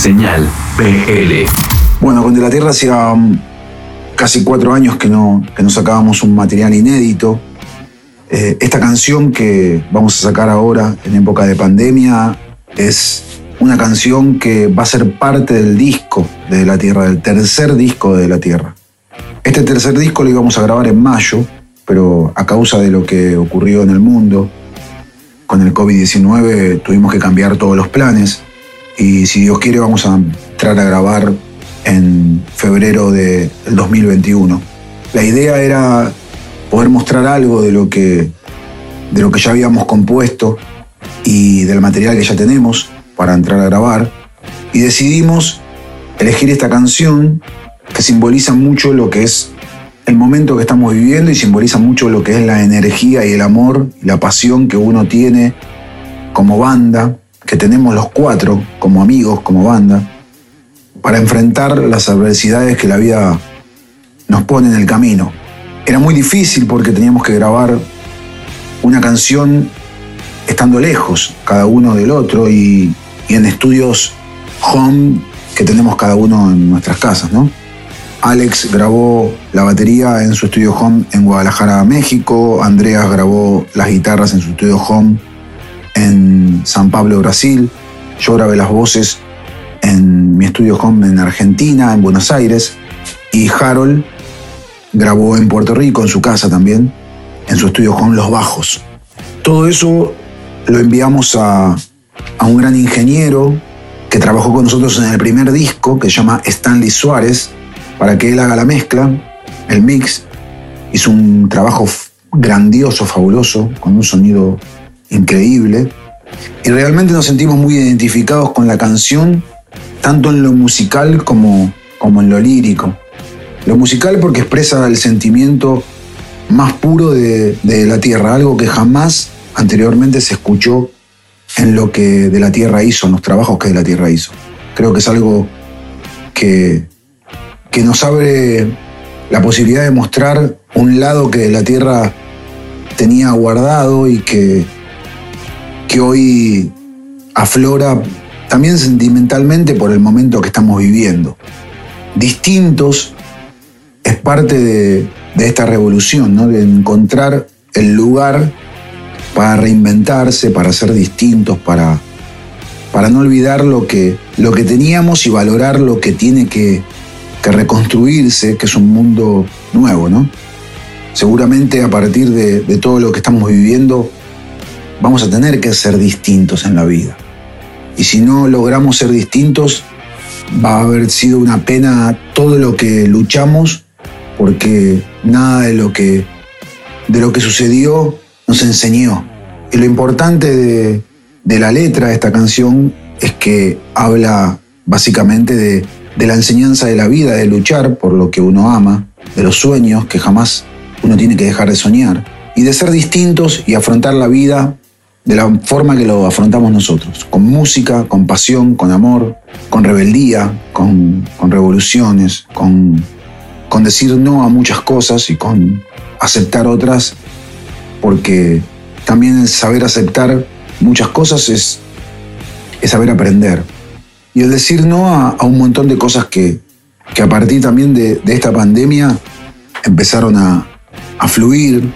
Señal PL. Bueno, con De la Tierra hacía um, casi cuatro años que no, que no sacábamos un material inédito. Eh, esta canción que vamos a sacar ahora en época de pandemia es una canción que va a ser parte del disco de la Tierra, del tercer disco de la Tierra. Este tercer disco lo íbamos a grabar en mayo, pero a causa de lo que ocurrió en el mundo, con el COVID-19 tuvimos que cambiar todos los planes y si Dios quiere vamos a entrar a grabar en febrero del 2021. La idea era poder mostrar algo de lo que, de lo que ya habíamos compuesto y del material que ya tenemos para entrar a grabar. Y decidimos elegir esta canción que simboliza mucho lo que es el momento que estamos viviendo y simboliza mucho lo que es la energía y el amor y la pasión que uno tiene como banda, que tenemos los cuatro como amigos, como banda, para enfrentar las adversidades que la vida nos pone en el camino. Era muy difícil porque teníamos que grabar una canción estando lejos cada uno del otro y, en estudios home que tenemos cada uno en nuestras casas, ¿no? Alex grabó la batería en su estudio home en Guadalajara, México. Andreas grabó las guitarras en su estudio home San Pablo, Brasil. Yo grabé las voces en mi estudio home en Argentina, en Buenos Aires. Y Harold grabó en Puerto Rico, en su casa también, en su estudio home Los Bajos. Todo eso lo enviamos a, a un gran ingeniero que trabajó con nosotros en el primer disco, que se llama Stanley Suárez, para que él haga la mezcla, el mix. Hizo un trabajo grandioso, fabuloso, con un sonido increíble. Y realmente nos sentimos muy identificados con la canción, tanto en lo musical como, como en lo lírico. Lo musical porque expresa el sentimiento más puro de, de la tierra, algo que jamás anteriormente se escuchó en lo que de la tierra hizo, en los trabajos que de la tierra hizo. Creo que es algo que, que nos abre la posibilidad de mostrar un lado que de la tierra tenía guardado y que, que hoy aflora también sentimentalmente por el momento que estamos viviendo. Distintos es parte de, esta revolución, ¿no? de encontrar el lugar para reinventarse, para ser distintos, para, para no olvidar lo que, lo que teníamos y valorar lo que tiene que, que reconstruirse, que es un mundo nuevo, ¿no? Seguramente a partir de, de todo lo que estamos viviendo, vamos a tener que ser distintos en la vida. Y si no logramos ser distintos, va a haber sido una pena todo lo que luchamos, porque nada de lo que, de lo que sucedió nos enseñó. Y lo importante de, de la letra de esta canción es que habla básicamente de, de la enseñanza de la vida, de luchar por lo que uno ama, de los sueños que jamás uno tiene que dejar de soñar, y de ser distintos y afrontar la vida de la forma que lo afrontamos nosotros, con música, con pasión, con amor, con rebeldía, con, con revoluciones, con, con decir no a muchas cosas y con aceptar otras, porque también saber aceptar muchas cosas es, es saber aprender. Y el decir no a, a un montón de cosas que, que a partir también de, de esta pandemia empezaron a, a, fluir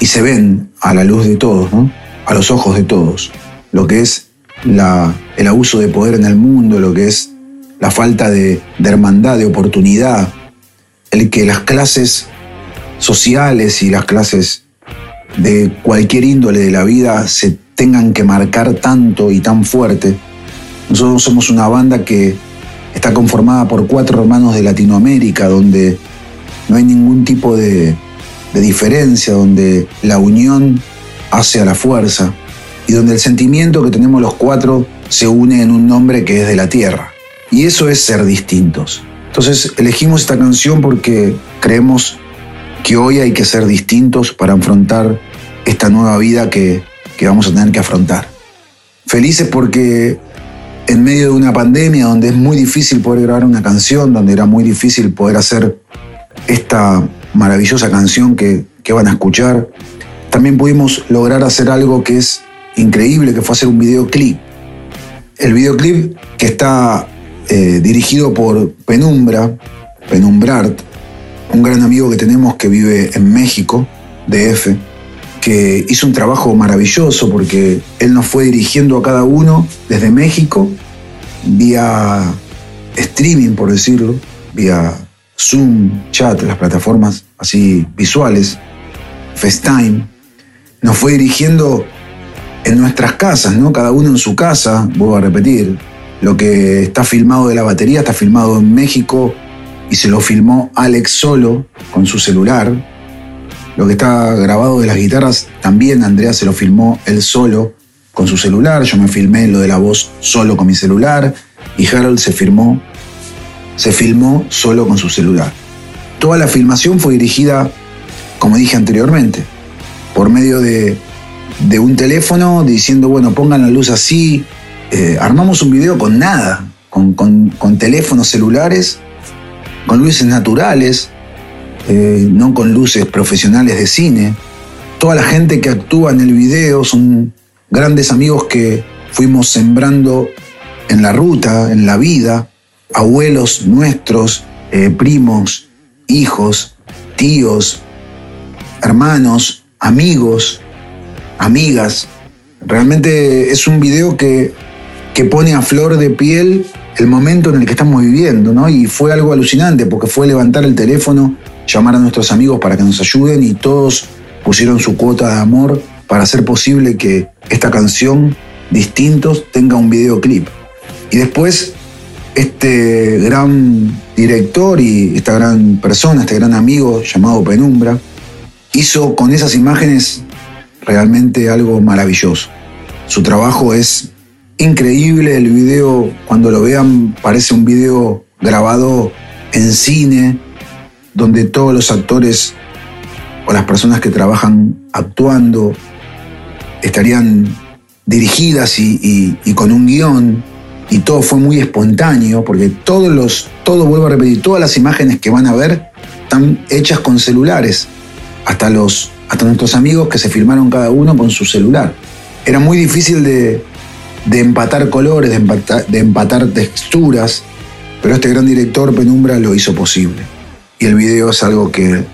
y se ven a la luz de todos, ¿no? A los ojos de todos. Lo que es el abuso de poder en el mundo, lo que es la falta de, hermandad, de oportunidad, el que las clases sociales y las clases de cualquier índole de la vida se tengan que marcar tanto y tan fuerte. Nosotros somos una banda que está conformada por cuatro hermanos de Latinoamérica, donde no hay ningún tipo de diferencia, donde la unión hace a la fuerza y donde el sentimiento que tenemos los cuatro se une en un nombre que es de la tierra. Y eso es ser distintos. Entonces elegimos esta canción porque creemos que hoy hay que ser distintos para afrontar esta nueva vida que, que vamos a tener que afrontar. Felices porque en medio de una pandemia donde es muy difícil poder grabar una canción, donde era muy difícil poder hacer esta maravillosa canción que, que van a escuchar, también pudimos lograr hacer algo que es increíble, que fue hacer un videoclip. El videoclip que está eh, dirigido por Penumbra, Penumbrart, un gran amigo que tenemos que vive en México, DF, que hizo un trabajo maravilloso porque él nos fue dirigiendo a cada uno desde México, vía streaming, por decirlo, vía Zoom, chat, las plataformas así visuales, FaceTime, nos fue dirigiendo en nuestras casas, ¿no? Cada uno en su casa, vuelvo a repetir, lo que está filmado de la batería está filmado en México y se lo filmó Alex solo con su celular. Lo que está grabado de las guitarras también Andrea se lo filmó él solo con su celular. Yo me filmé lo de la voz solo con mi celular y Harold se filmó, se filmó solo con su celular. Toda la filmación fue dirigida, como dije anteriormente, por medio de, un teléfono diciendo, bueno, pongan la luz así, eh, armamos un video con nada, con, teléfonos celulares, con luces naturales, eh, no con luces profesionales de cine. Toda la gente que actúa en el video son grandes amigos que fuimos sembrando en la ruta, en la vida, abuelos nuestros, eh, primos, hijos, tíos, hermanos, amigos, amigas. Realmente es un video que que pone a flor de piel el momento en el que estamos viviendo, ¿no? Y fue algo alucinante porque fue levantar el teléfono, llamar a nuestros amigos para que nos ayuden y todos pusieron su cuota de amor para hacer posible que esta canción, Distintos, tenga un videoclip. Y después, este gran director y esta gran persona, este gran amigo llamado Penumbra, hizo con esas imágenes realmente algo maravilloso. Su trabajo es increíble el video, cuando lo vean parece un video grabado en cine, donde todos los actores o las personas que trabajan actuando estarían dirigidas y, con un guion y todo fue muy espontáneo porque todos los, todo vuelvo a repetir, todas las imágenes que van a ver están hechas con celulares, hasta los, hasta nuestros amigos que se filmaron cada uno con su celular. Era muy difícil de, de empatar colores, de empatar, texturas, pero este gran director Penumbra lo hizo posible. Y el video es algo que,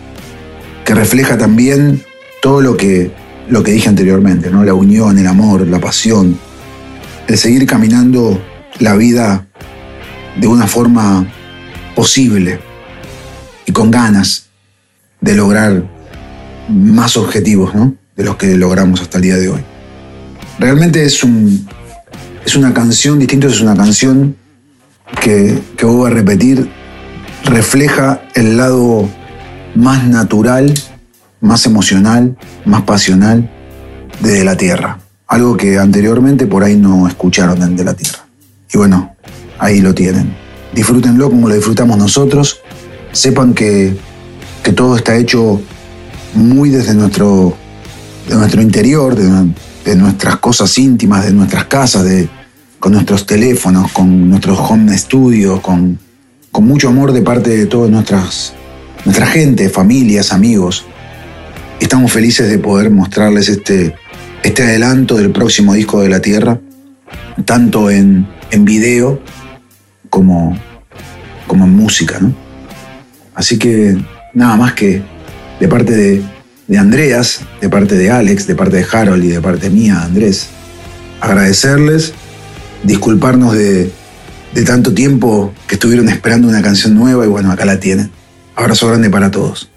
que refleja también todo lo que, lo que dije anteriormente, ¿no? la unión, el amor, la pasión, el seguir caminando la vida de una forma posible y con ganas de lograr más objetivos ¿no? de los que logramos hasta el día de hoy. Realmente es un, es una canción, Distintos es una canción que, que voy a repetir, refleja el lado más natural, más emocional, más pasional de la Tierra. Algo que anteriormente por ahí no escucharon de la Tierra. Y bueno, ahí lo tienen. Disfrútenlo como lo disfrutamos nosotros. Sepan que, que todo está hecho muy desde nuestro, de nuestro interior, de, nuestras cosas íntimas, de nuestras casas, de, con nuestros teléfonos, con nuestros home studios, con, con mucho amor de parte de toda nuestra gente, familias, amigos. Estamos felices de poder mostrarles este, este adelanto del próximo disco de la Tierra, tanto en, en video como, como en música. ¿no? Así que nada más que de parte de, de Andreas, de parte de Alex, de parte de Harold y de parte mía, Andrés, agradecerles disculparnos de, de tanto tiempo que estuvieron esperando una canción nueva y bueno, acá la tienen. Abrazo grande para todos.